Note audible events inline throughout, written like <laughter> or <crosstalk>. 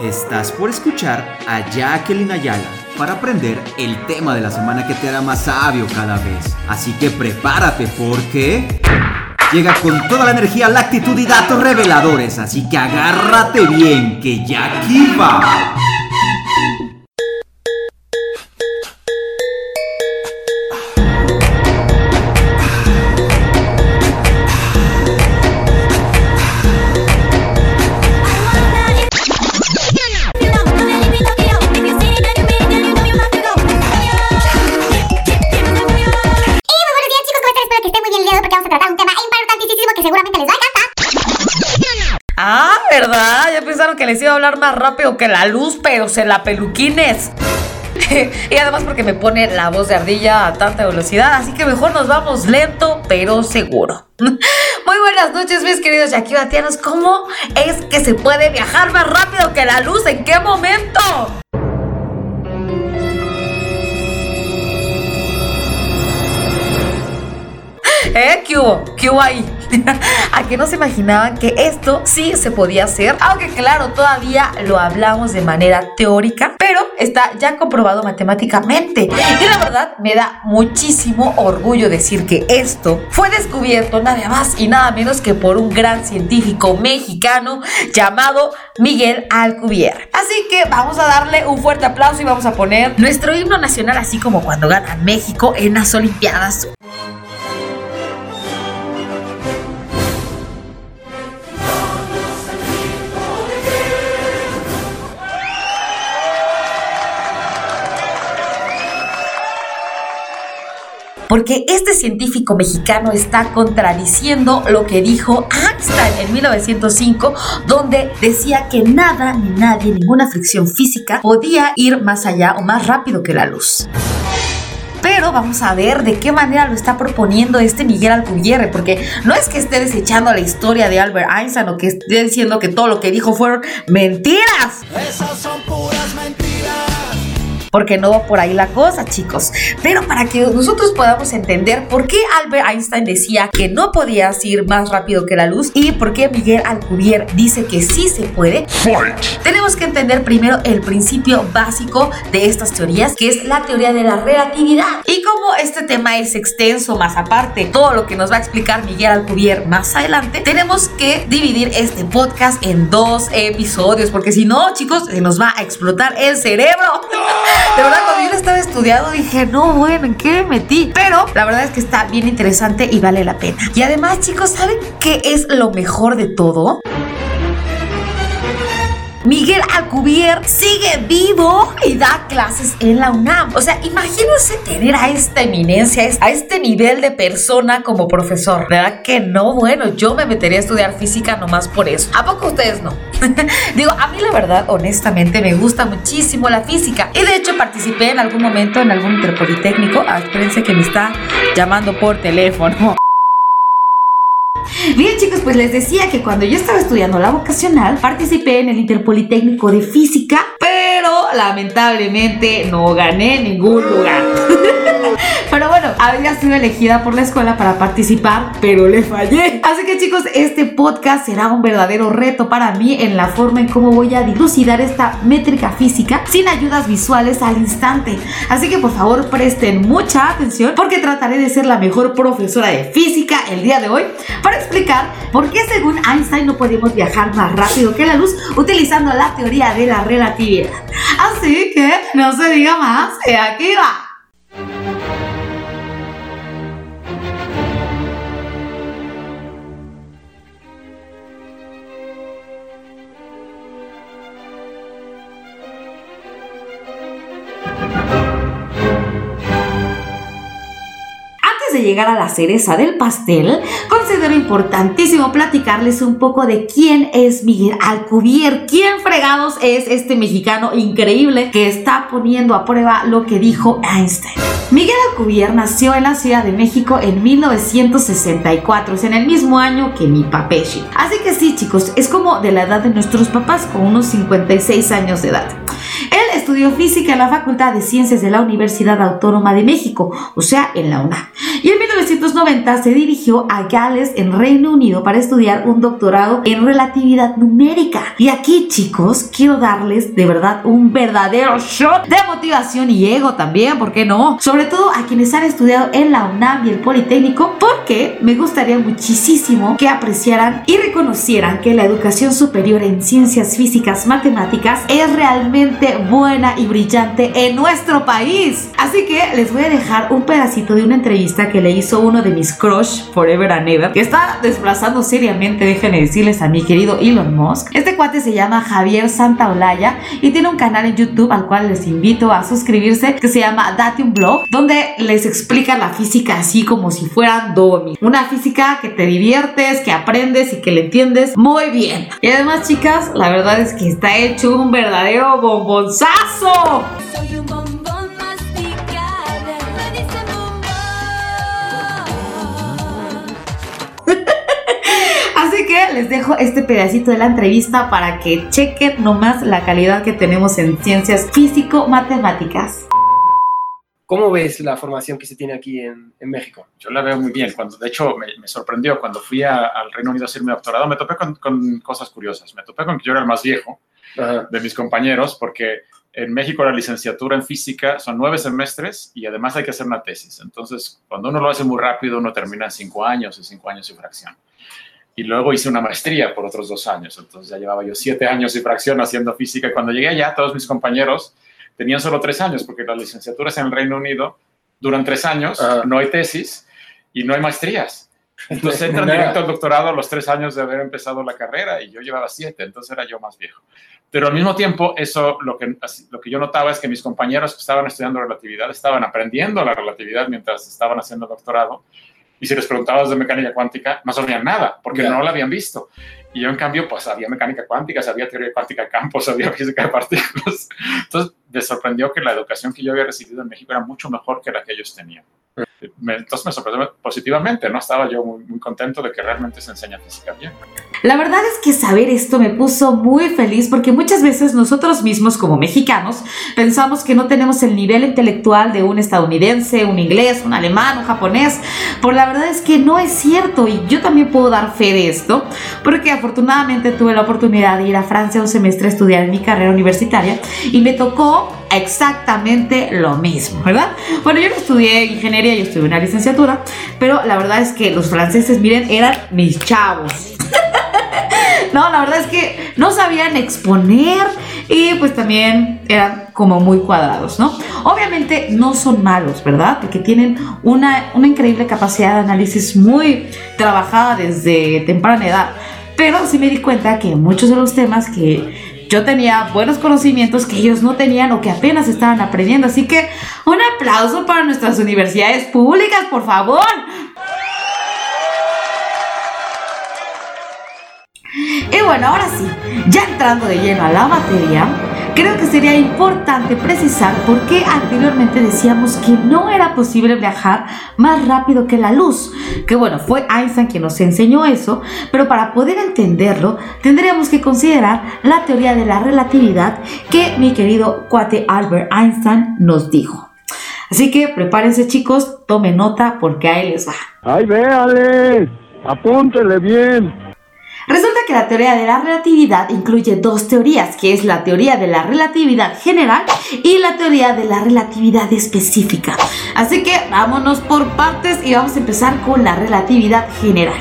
Estás por escuchar a Jacqueline Ayala para aprender el tema de la semana que te hará más sabio cada vez. Así que prepárate porque llega con toda la energía, la actitud y datos reveladores. Así que agárrate bien que ya aquí va. que les iba a hablar más rápido que la luz, pero se la peluquines. <laughs> y además porque me pone la voz de ardilla a tanta velocidad, así que mejor nos vamos lento, pero seguro. <laughs> Muy buenas noches, mis queridos yaquibatianos. ¿Cómo es que se puede viajar más rápido que la luz? ¿En qué momento? <laughs> ¿Eh? ¿Qué hubo? ¿Qué hubo ahí? <laughs> a que no se imaginaban que esto sí se podía hacer, aunque claro, todavía lo hablamos de manera teórica, pero está ya comprobado matemáticamente. Y la verdad me da muchísimo orgullo decir que esto fue descubierto nada más y nada menos que por un gran científico mexicano llamado Miguel Alcubierre. Así que vamos a darle un fuerte aplauso y vamos a poner nuestro himno nacional así como cuando gana México en las Olimpiadas. Porque este científico mexicano está contradiciendo lo que dijo Einstein en 1905, donde decía que nada ni nadie, ninguna fricción física podía ir más allá o más rápido que la luz. Pero vamos a ver de qué manera lo está proponiendo este Miguel Alcubierre, porque no es que esté desechando la historia de Albert Einstein o que esté diciendo que todo lo que dijo fueron mentiras. Esas son porque no va por ahí la cosa, chicos. Pero para que nosotros podamos entender por qué Albert Einstein decía que no podías ir más rápido que la luz y por qué Miguel Alcubierre dice que sí se puede, tenemos que entender primero el principio básico de estas teorías, que es la teoría de la relatividad. Y como este tema es extenso, más aparte, todo lo que nos va a explicar Miguel Alcubierre más adelante, tenemos que dividir este podcast en dos episodios, porque si no, chicos, se nos va a explotar el cerebro. De verdad, cuando yo estaba estudiando dije, no, bueno, ¿en qué me metí? Pero la verdad es que está bien interesante y vale la pena. Y además, chicos, ¿saben qué es lo mejor de todo? Miguel Alcubierre sigue vivo y da clases en la UNAM. O sea, imagínense tener a esta eminencia, a este nivel de persona como profesor. ¿Verdad que no? Bueno, yo me metería a estudiar física nomás por eso. ¿A poco ustedes no? <laughs> Digo, a mí la verdad, honestamente, me gusta muchísimo la física. Y de hecho participé en algún momento en algún interpolitécnico. Ah, espérense que me está llamando por teléfono. Bien chicos, pues les decía que cuando yo estaba estudiando la vocacional, participé en el Interpolitécnico de Física, lamentablemente no gané ningún lugar. <laughs> Pero bueno, había sido elegida por la escuela para participar, pero le fallé. Así que chicos, este podcast será un verdadero reto para mí en la forma en cómo voy a dilucidar esta métrica física sin ayudas visuales al instante. Así que por favor presten mucha atención porque trataré de ser la mejor profesora de física el día de hoy para explicar por qué según Einstein no podemos viajar más rápido que la luz utilizando la teoría de la relatividad. Así que no se diga más, y aquí va. Llegar a la cereza del pastel, considero importantísimo platicarles un poco de quién es Miguel Alcubierre, quién fregados es este mexicano increíble que está poniendo a prueba lo que dijo Einstein. Miguel Alcubierre nació en la Ciudad de México en 1964, es en el mismo año que mi papeshi. Así que sí, chicos, es como de la edad de nuestros papás, con unos 56 años de edad. Él estudió física en la Facultad de Ciencias de la Universidad Autónoma de México, o sea, en la UNAM. Y en 1990 se dirigió a Gales en Reino Unido para estudiar un doctorado en relatividad numérica. Y aquí chicos, quiero darles de verdad un verdadero shot de motivación y ego también, ¿por qué no? Sobre todo a quienes han estudiado en la UNAM y el Politécnico, porque me gustaría muchísimo que apreciaran y reconocieran que la educación superior en ciencias físicas matemáticas es realmente buena y brillante en nuestro país. Así que les voy a dejar un pedacito de una entrevista que le hizo uno de mis crush forever and ever, que está desplazando seriamente, déjenme decirles a mi querido Elon Musk. Este cuate se llama Javier Santaolalla y tiene un canal en YouTube al cual les invito a suscribirse que se llama Date un Blog, donde les explica la física así como si fueran domi. Una física que te diviertes, que aprendes y que le entiendes muy bien. Y además, chicas, la verdad es que está hecho un verdadero bombonzazo. Así les dejo este pedacito de la entrevista para que chequen nomás la calidad que tenemos en ciencias físico-matemáticas. ¿Cómo ves la formación que se tiene aquí en, México? Yo la veo muy bien. Cuando, de hecho, me, sorprendió cuando fui al Reino Unido a hacer mi doctorado, me topé con, cosas curiosas. Me topé con que yo era el más viejo de mis compañeros porque en México la licenciatura en física son nueve semestres y además hay que hacer una tesis. Entonces, cuando uno lo hace muy rápido, uno termina en cinco años, en cinco años y fracción. Y luego hice una maestría por otros dos años. Entonces ya llevaba yo siete años y fracción haciendo física. Cuando llegué allá, todos mis compañeros tenían solo tres años, porque las licenciaturas en el Reino Unido duran tres años, no hay tesis y no hay maestrías. Entonces <laughs> entran directo al doctorado a los tres años de haber empezado la carrera y yo llevaba siete, entonces era yo más viejo. Pero al mismo tiempo, eso lo que, lo que yo notaba es que mis compañeros que estaban estudiando relatividad estaban aprendiendo la relatividad mientras estaban haciendo doctorado. Y si les preguntabas de mecánica cuántica, no sabían nada, porque no la habían visto. Y yo, en cambio, pues había mecánica cuántica, sabía teoría cuántica de campos, <laughs> sabía física de partículas. Entonces, me sorprendió que la educación que yo había recibido en México era mucho mejor que la que ellos tenían entonces me sorprendió positivamente, ¿no? Estaba yo muy, muy, contento de que realmente se enseña física bien. La verdad es que saber esto me puso muy feliz porque muchas veces nosotros mismos como mexicanos pensamos que no tenemos el nivel intelectual de un estadounidense, un inglés, un alemán, un japonés, pero la verdad es que no es cierto y yo también puedo dar fe de esto porque afortunadamente tuve la oportunidad de ir a Francia un semestre a estudiar en mi carrera universitaria y me tocó exactamente lo mismo, ¿verdad? Bueno, yo no estudié ingeniería, yo estudié una licenciatura, pero la verdad es que los franceses, miren, eran mis chavos. <laughs> no, la verdad es que no sabían exponer y pues también eran como muy cuadrados, ¿no? Obviamente no son malos, ¿verdad? Porque tienen una, una increíble capacidad de análisis muy trabajada desde temprana edad. Pero sí me di cuenta que muchos de los temas que yo tenía buenos conocimientos que ellos no tenían o que apenas estaban aprendiendo. Así que un aplauso para nuestras universidades públicas, por favor. Y bueno, ahora sí, ya entrando de lleno a la materia, Creo que sería importante precisar por qué anteriormente decíamos que no era posible viajar más rápido que la luz. Que bueno, fue Einstein quien nos enseñó eso, pero para poder entenderlo tendríamos que considerar la teoría de la relatividad que mi querido cuate Albert Einstein nos dijo. Así que prepárense chicos, tomen nota porque ahí les va. ¡Ay, véale! Apúntele bien. Resulta que la teoría de la relatividad incluye dos teorías, que es la teoría de la relatividad general y la teoría de la relatividad específica. Así que vámonos por partes y vamos a empezar con la relatividad general.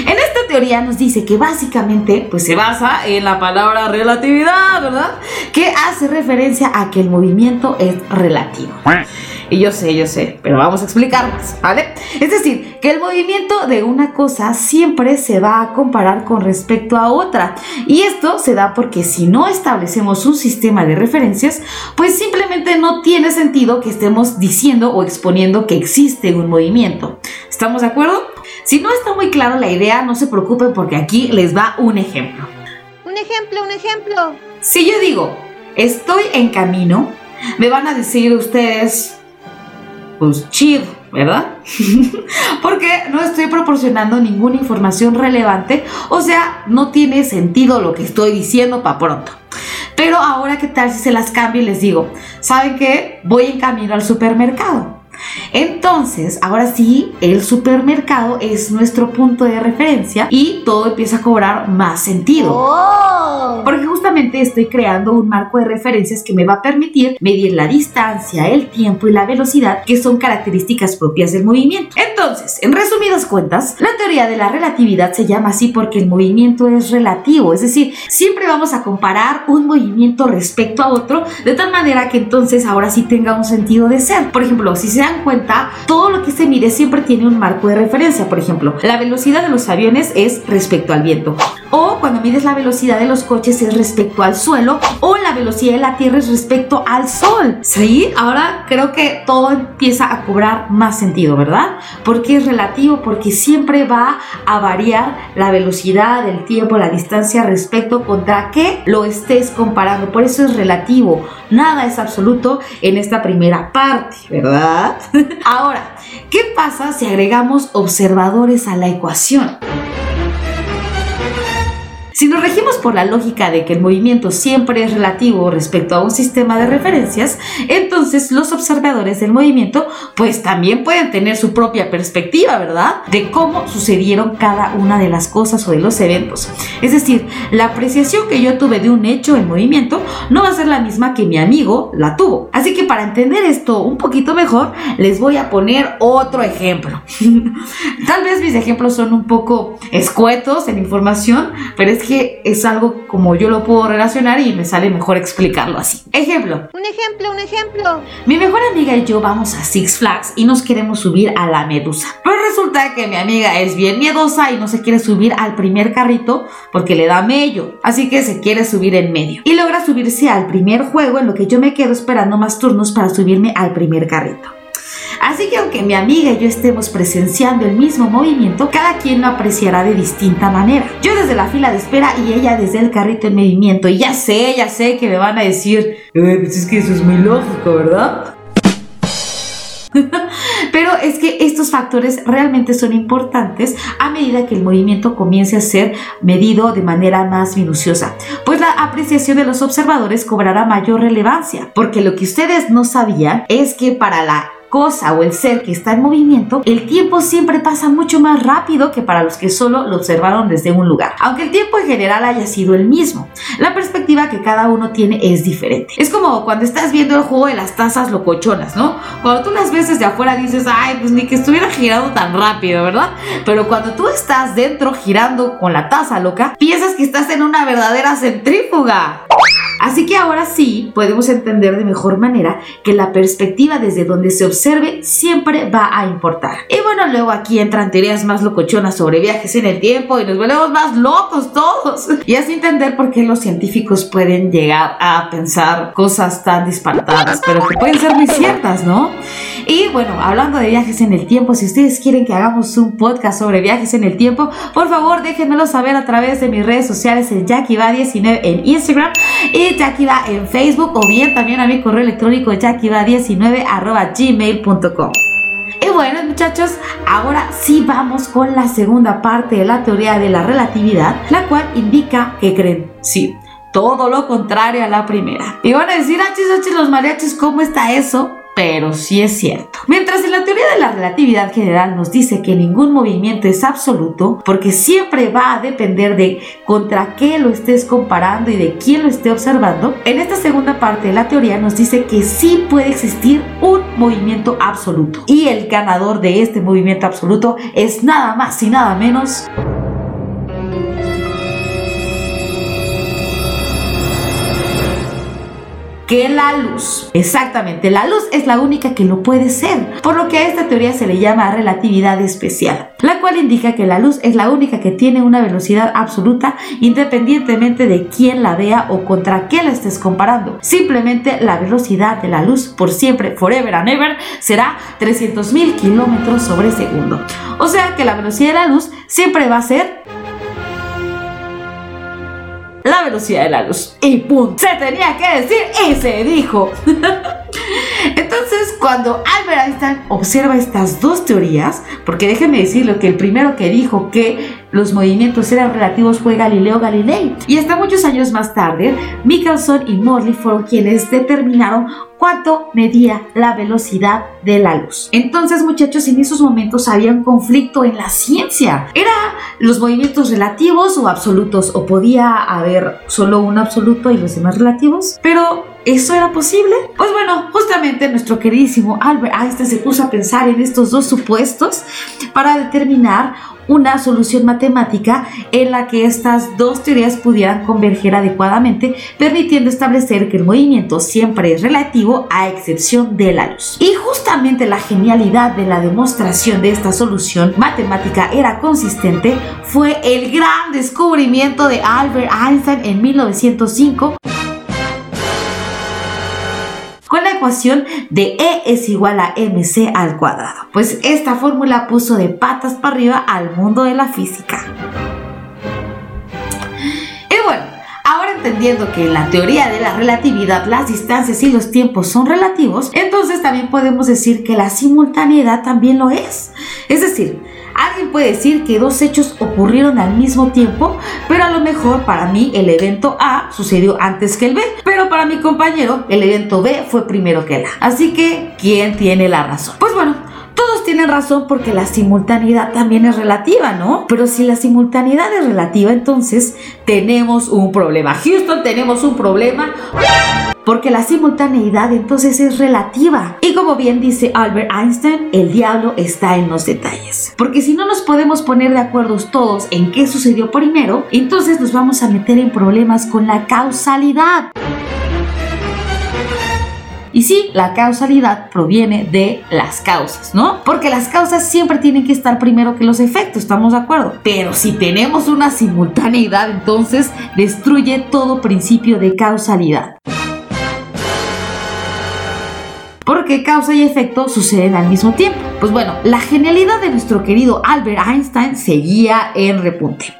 En esta teoría nos dice que básicamente pues se basa en la palabra relatividad, ¿verdad? Que hace referencia a que el movimiento es relativo. Y yo sé, yo sé, pero vamos a explicar más, ¿vale? Es decir, que el movimiento de una cosa siempre se va a comparar con respecto a otra. Y esto se da porque si no establecemos un sistema de referencias, pues simplemente no tiene sentido que estemos diciendo o exponiendo que existe un movimiento. ¿Estamos de acuerdo? Si no está muy claro la idea, no se preocupen porque aquí les va un ejemplo. Un ejemplo, un ejemplo. Si yo digo, estoy en camino, me van a decir ustedes, pues chido, ¿verdad? <laughs> Porque no estoy proporcionando ninguna información relevante, o sea, no tiene sentido lo que estoy diciendo para pronto. Pero ahora, ¿qué tal si se las cambio y les digo, ¿saben qué? Voy en camino al supermercado. Entonces, ahora sí, el supermercado es nuestro punto de referencia y todo empieza a cobrar más sentido. Oh. Porque justamente estoy creando un marco de referencias que me va a permitir medir la distancia, el tiempo y la velocidad, que son características propias del movimiento. Entonces, en resumidas cuentas, la teoría de la relatividad se llama así porque el movimiento es relativo, es decir, siempre vamos a comparar un movimiento respecto a otro, de tal manera que entonces ahora sí tenga un sentido de ser. Por ejemplo, si se dan cuenta, todo lo que se mide siempre tiene un marco de referencia. Por ejemplo, la velocidad de los aviones es respecto al viento. O cuando mides la velocidad de los coches es respecto al suelo. O la velocidad de la Tierra es respecto al Sol. ¿Sí? Ahora creo que todo empieza a cobrar más sentido, ¿verdad? Porque es relativo, porque siempre va a variar la velocidad, el tiempo, la distancia respecto contra qué lo estés comparando. Por eso es relativo. Nada es absoluto en esta primera parte, ¿verdad? <laughs> Ahora, ¿qué pasa si agregamos observadores a la ecuación? Si nos regimos por la lógica de que el movimiento siempre es relativo respecto a un sistema de referencias, entonces los observadores del movimiento pues también pueden tener su propia perspectiva, ¿verdad? De cómo sucedieron cada una de las cosas o de los eventos. Es decir, la apreciación que yo tuve de un hecho en movimiento no va a ser la misma que mi amigo la tuvo. Así que para entender esto un poquito mejor, les voy a poner otro ejemplo. <laughs> Tal vez mis ejemplos son un poco escuetos en información, pero es que es algo como yo lo puedo relacionar y me sale mejor explicarlo así. Ejemplo. Un ejemplo, un ejemplo. Mi mejor amiga y yo vamos a Six Flags y nos queremos subir a la medusa. Pero resulta que mi amiga es bien miedosa y no se quiere subir al primer carrito porque le da mello. Así que se quiere subir en medio. Y logra subirse al primer juego en lo que yo me quedo esperando más turnos para subirme al primer carrito. Así que aunque mi amiga y yo estemos presenciando el mismo movimiento, cada quien lo apreciará de distinta manera. Yo desde la fila de espera y ella desde el carrito en movimiento. Y ya sé, ya sé que me van a decir, "Eh, pues es que eso es muy lógico, ¿verdad? <laughs> Pero es que estos factores realmente son importantes a medida que el movimiento comience a ser medido de manera más minuciosa, pues la apreciación de los observadores cobrará mayor relevancia, porque lo que ustedes no sabían es que para la cosa o el ser que está en movimiento, el tiempo siempre pasa mucho más rápido que para los que solo lo observaron desde un lugar, aunque el tiempo en general haya sido el mismo. La perspectiva que cada uno tiene es diferente. Es como cuando estás viendo el juego de las tazas locochonas, ¿no? Cuando tú las ves desde afuera dices, ay, pues ni que estuviera girando tan rápido, ¿verdad? Pero cuando tú estás dentro girando con la taza loca, piensas que estás en una verdadera centrífuga. Así que ahora sí podemos entender de mejor manera que la perspectiva desde donde se observe siempre va a importar. Y bueno, luego aquí entran teorías más locochonas sobre viajes en el tiempo y nos volvemos más locos todos. Y así entender por qué los científicos pueden llegar a pensar cosas tan disparatadas, pero que pueden ser muy ciertas, ¿no? Y bueno, hablando de viajes en el tiempo, si ustedes quieren que hagamos un podcast sobre viajes en el tiempo, por favor déjenmelo saber a través de mis redes sociales en JackieVa19 en Instagram y Jackiva en Facebook o bien también a mi correo electrónico jackiva19 arroba Y bueno muchachos, ahora sí vamos con la segunda parte de la teoría de la relatividad, la cual indica que creen, sí, todo lo contrario a la primera. Y van a decir, achis, achis, los mariachis, ¿cómo está eso? Pero sí es cierto. Mientras en la teoría de la relatividad general nos dice que ningún movimiento es absoluto, porque siempre va a depender de contra qué lo estés comparando y de quién lo esté observando, en esta segunda parte de la teoría nos dice que sí puede existir un movimiento absoluto. Y el ganador de este movimiento absoluto es nada más y nada menos que la luz. Exactamente, la luz es la única que lo puede ser, por lo que a esta teoría se le llama relatividad especial, la cual indica que la luz es la única que tiene una velocidad absoluta independientemente de quién la vea o contra qué la estés comparando. Simplemente la velocidad de la luz por siempre, forever and ever, será 300.000 kilómetros sobre segundo. O sea que la velocidad de la luz siempre va a ser la velocidad de la luz. Y ¡pum! Se tenía que decir y se dijo. <laughs> Entonces, cuando Albert Einstein observa estas dos teorías, porque déjenme decirlo que el primero que dijo que los movimientos eran relativos fue Galileo Galilei. Y hasta muchos años más tarde, Michelson y Morley fueron quienes determinaron cuánto medía la velocidad de la luz. Entonces, muchachos, en esos momentos había un conflicto en la ciencia. ¿Era los movimientos relativos o absolutos? ¿O podía haber solo un absoluto y los demás relativos? Pero ¿Eso era posible? Pues bueno, justamente nuestro queridísimo Albert Einstein se puso a pensar en estos dos supuestos para determinar una solución matemática en la que estas dos teorías pudieran converger adecuadamente, permitiendo establecer que el movimiento siempre es relativo a excepción de la luz. Y justamente la genialidad de la demostración de esta solución matemática era consistente fue el gran descubrimiento de Albert Einstein en 1905 con la ecuación de E es igual a mc al cuadrado. Pues esta fórmula puso de patas para arriba al mundo de la física. Y bueno, ahora entendiendo que en la teoría de la relatividad las distancias y los tiempos son relativos, entonces también podemos decir que la simultaneidad también lo es. Es decir, Alguien puede decir que dos hechos ocurrieron al mismo tiempo, pero a lo mejor para mí el evento A sucedió antes que el B, pero para mi compañero el evento B fue primero que el A. Así que, ¿quién tiene la razón? Pues bueno, todos tienen razón porque la simultaneidad también es relativa, ¿no? Pero si la simultaneidad es relativa, entonces tenemos un problema. Houston, tenemos un problema porque la simultaneidad entonces es relativa. Y como bien dice Albert Einstein, el diablo está en los detalles. Porque si no nos podemos poner de acuerdo todos en qué sucedió primero, entonces nos vamos a meter en problemas con la causalidad. Y sí, la causalidad proviene de las causas, ¿no? Porque las causas siempre tienen que estar primero que los efectos, ¿estamos de acuerdo? Pero si tenemos una simultaneidad, entonces destruye todo principio de causalidad porque causa y efecto suceden al mismo tiempo. Pues bueno, la genialidad de nuestro querido Albert Einstein seguía en repunte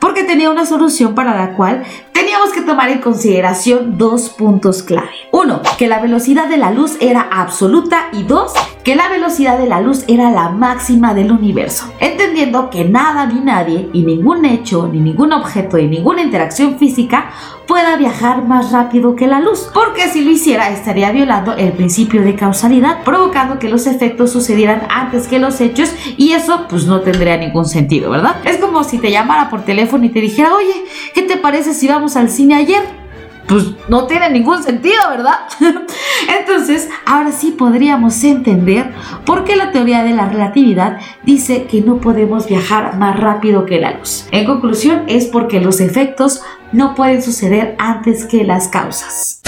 porque tenía una solución para la cual teníamos que tomar en consideración dos puntos clave. Uno, que la velocidad de la luz era absoluta y dos, que la velocidad de la luz era la máxima del universo, entendiendo que nada ni nadie y ningún hecho ni ningún objeto y ninguna interacción física pueda viajar más rápido que la luz, porque si lo hiciera estaría violando el principio de causalidad, provocando que los efectos sucedieran antes que los hechos y eso pues no tendría ningún sentido, ¿verdad? Es como si te llamara por teléfono y te dijera, oye, ¿qué te parece si vamos al cine ayer? pues no tiene ningún sentido, ¿verdad? <laughs> Entonces, ahora sí podríamos entender por qué la teoría de la relatividad dice que no podemos viajar más rápido que la luz. En conclusión, es porque los efectos no pueden suceder antes que las causas.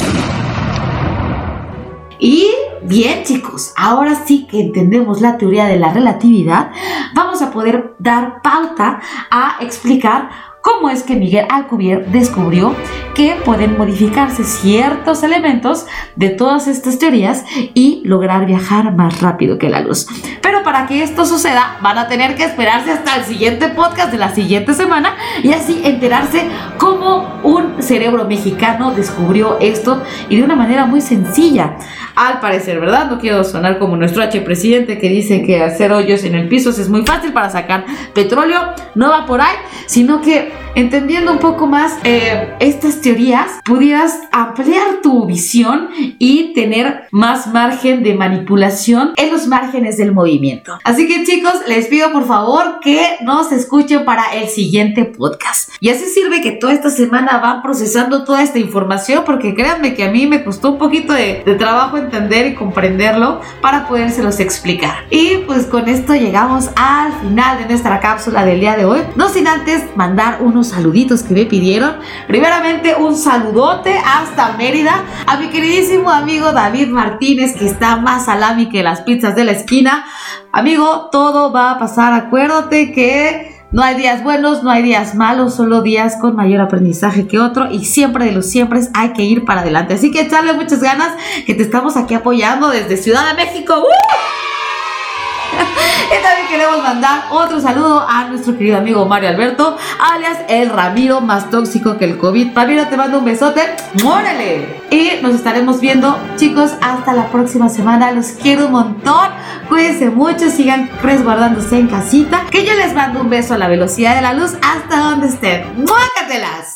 Y bien chicos, ahora sí que entendemos la teoría de la relatividad, vamos a poder dar pauta a explicar cómo es que Miguel Alcubierre descubrió que pueden modificarse ciertos elementos de todas estas teorías y lograr viajar más rápido que la luz. Para que esto suceda, van a tener que esperarse hasta el siguiente podcast de la siguiente semana y así enterarse cómo un cerebro mexicano descubrió esto y de una manera muy sencilla. Al parecer, ¿verdad? No quiero sonar como nuestro H presidente que dice que hacer hoyos en el piso es muy fácil para sacar petróleo. No va por ahí, sino que entendiendo un poco más eh, estas teorías, pudieras ampliar tu visión y tener más margen de manipulación en los márgenes del movimiento. Así que chicos, les pido por favor que nos escuchen para el siguiente podcast. Y así sirve que toda esta semana van procesando toda esta información porque créanme que a mí me costó un poquito de, de trabajo entender y comprenderlo para podérselos explicar. Y pues con esto llegamos al final de nuestra cápsula del día de hoy. No sin antes mandar unos saluditos que me pidieron. Primeramente, un saludote hasta Mérida a mi queridísimo amigo David Martínez, que está más salami que las pizzas de la esquina. Amigo, todo va a pasar. Acuérdate que no hay días buenos, no hay días malos, solo días con mayor aprendizaje que otro y siempre de los siempre hay que ir para adelante. Así que echarle muchas ganas que te estamos aquí apoyando desde Ciudad de México. Y <laughs> también queremos mandar otro saludo a nuestro querido amigo Mario Alberto, alias el Ramiro más tóxico que el COVID. Ramiro, te mando un besote. ¡Mórale! Y nos estaremos viendo, chicos, hasta la próxima semana. Los quiero un montón. Cuídense mucho, sigan resguardándose en casita. Que yo les mando un beso a la velocidad de la luz hasta donde estén. ¡Muácatelas!